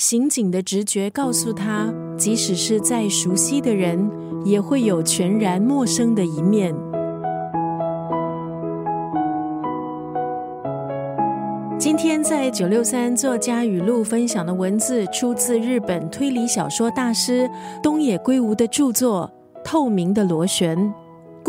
刑警的直觉告诉他，即使是再熟悉的人，也会有全然陌生的一面。今天在九六三作家语录分享的文字，出自日本推理小说大师东野圭吾的著作《透明的螺旋》。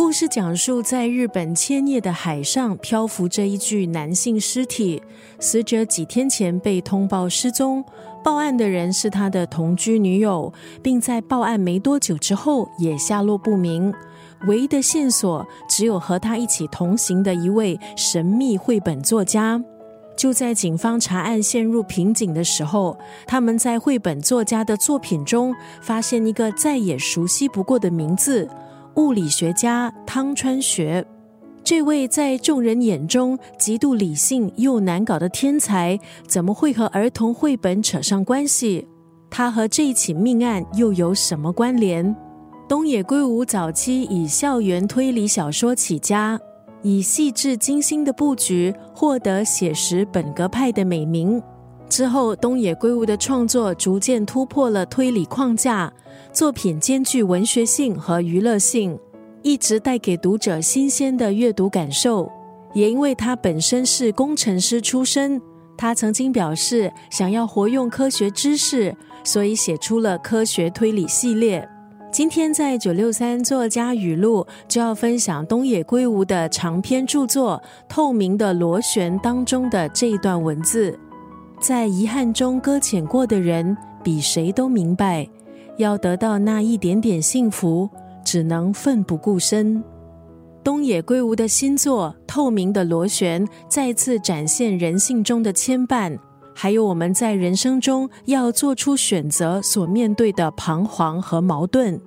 故事讲述在日本千叶的海上漂浮着一具男性尸体，死者几天前被通报失踪，报案的人是他的同居女友，并在报案没多久之后也下落不明。唯一的线索只有和他一起同行的一位神秘绘本作家。就在警方查案陷入瓶颈的时候，他们在绘本作家的作品中发现一个再也熟悉不过的名字——物理学家汤川学。这位在众人眼中极度理性又难搞的天才，怎么会和儿童绘本扯上关系？他和这一起命案又有什么关联？东野圭吾早期以校园推理小说起家。以细致精心的布局获得写实本格派的美名。之后，东野圭吾的创作逐渐突破了推理框架，作品兼具文学性和娱乐性，一直带给读者新鲜的阅读感受。也因为他本身是工程师出身，他曾经表示想要活用科学知识，所以写出了科学推理系列。今天在九六三作家语录就要分享东野圭吾的长篇著作《透明的螺旋》当中的这一段文字：在遗憾中搁浅过的人，比谁都明白，要得到那一点点幸福，只能奋不顾身。东野圭吾的新作《透明的螺旋》再次展现人性中的牵绊。还有我们在人生中要做出选择所面对的彷徨和矛盾，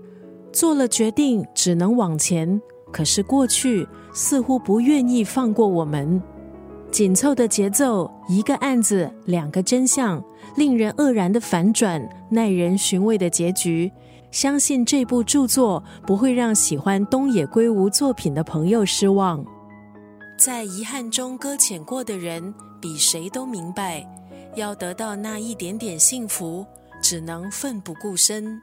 做了决定只能往前，可是过去似乎不愿意放过我们。紧凑的节奏，一个案子，两个真相，令人愕然的反转，耐人寻味的结局。相信这部著作不会让喜欢东野圭吾作品的朋友失望。在遗憾中搁浅过的人，比谁都明白。要得到那一点点幸福，只能奋不顾身。